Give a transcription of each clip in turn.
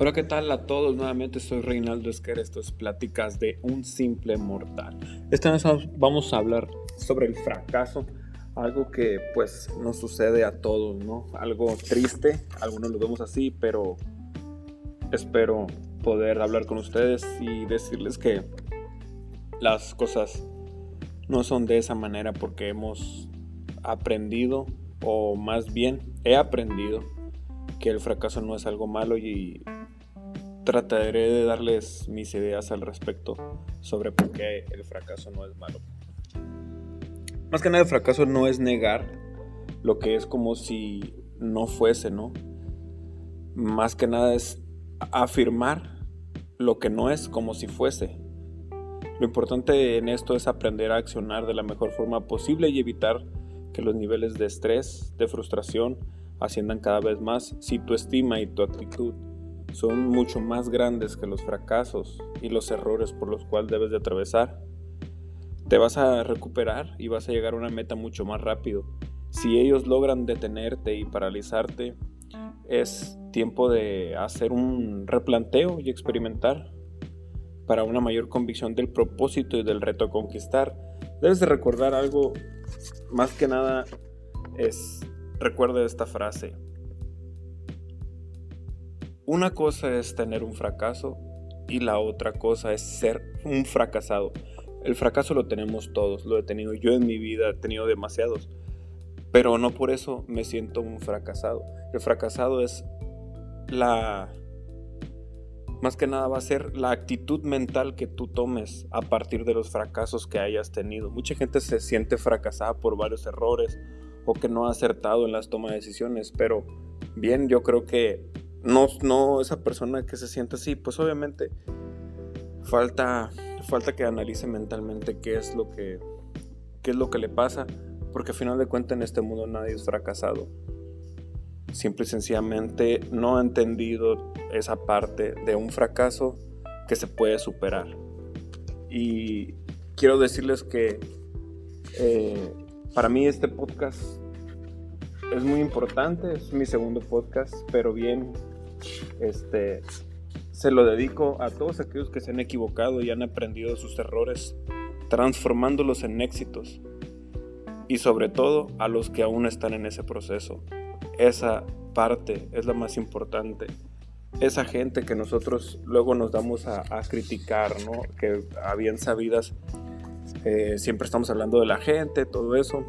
Hola, ¿qué tal a todos? Nuevamente soy Reinaldo Esquer, esto es Pláticas de un simple mortal. Esta vez vamos a hablar sobre el fracaso, algo que pues nos sucede a todos, ¿no? Algo triste, algunos lo vemos así, pero espero poder hablar con ustedes y decirles que las cosas no son de esa manera porque hemos aprendido, o más bien he aprendido, que el fracaso no es algo malo y trataré de darles mis ideas al respecto sobre por qué el fracaso no es malo. Más que nada el fracaso no es negar lo que es como si no fuese, ¿no? Más que nada es afirmar lo que no es como si fuese. Lo importante en esto es aprender a accionar de la mejor forma posible y evitar que los niveles de estrés, de frustración, asciendan cada vez más si tu estima y tu actitud son mucho más grandes que los fracasos y los errores por los cuales debes de atravesar. Te vas a recuperar y vas a llegar a una meta mucho más rápido. Si ellos logran detenerte y paralizarte, es tiempo de hacer un replanteo y experimentar para una mayor convicción del propósito y del reto a conquistar. Debes de recordar algo, más que nada es, recuerda esta frase, una cosa es tener un fracaso y la otra cosa es ser un fracasado. El fracaso lo tenemos todos, lo he tenido yo en mi vida, he tenido demasiados, pero no por eso me siento un fracasado. El fracasado es la... Más que nada va a ser la actitud mental que tú tomes a partir de los fracasos que hayas tenido. Mucha gente se siente fracasada por varios errores o que no ha acertado en las tomas de decisiones, pero bien, yo creo que no, no esa persona que se siente así, pues obviamente falta, falta que analice mentalmente qué es lo que, qué es lo que le pasa, porque al final de cuentas en este mundo nadie es fracasado. Simple y sencillamente no ha entendido esa parte de un fracaso que se puede superar. Y quiero decirles que eh, para mí este podcast es muy importante, es mi segundo podcast, pero bien, este, se lo dedico a todos aquellos que se han equivocado y han aprendido sus errores, transformándolos en éxitos. Y sobre todo a los que aún están en ese proceso. Esa parte es la más importante. Esa gente que nosotros luego nos damos a, criticar, ¿no? Que a bien sabidas eh, siempre estamos hablando de la gente, todo eso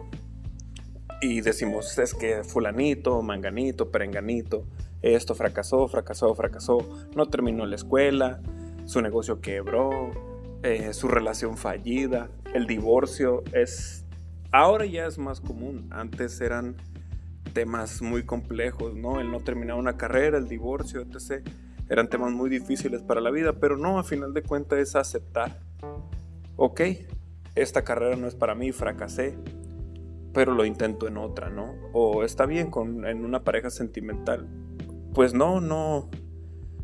y decimos, es que fulanito, manganito, perenganito, esto fracasó, fracasó, fracasó, no terminó la escuela, su negocio quebró, eh, su relación fallida, el divorcio es... Ahora ya es más común, antes eran temas muy complejos, ¿no? El no terminar una carrera, el divorcio, etc. Eran temas muy difíciles para la vida, pero no, a final de cuentas es aceptar. Ok, esta carrera no es para mí, fracasé, pero lo intento en otra, ¿no? O está bien con, en una pareja sentimental. Pues no, no.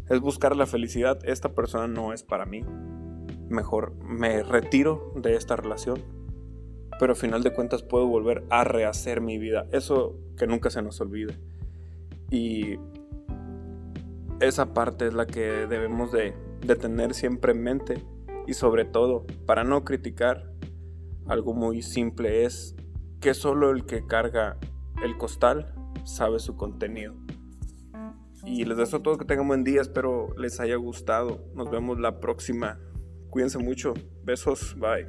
Es buscar la felicidad. Esta persona no es para mí. Mejor me retiro de esta relación. Pero al final de cuentas puedo volver a rehacer mi vida. Eso que nunca se nos olvide. Y esa parte es la que debemos de, tener siempre en mente. Y sobre todo, para no criticar, algo muy simple es que solo el que carga el costal sabe su contenido. Y les deseo a todos que tengan buen día, espero les haya gustado. Nos vemos la próxima. Cuídense mucho. Besos, bye.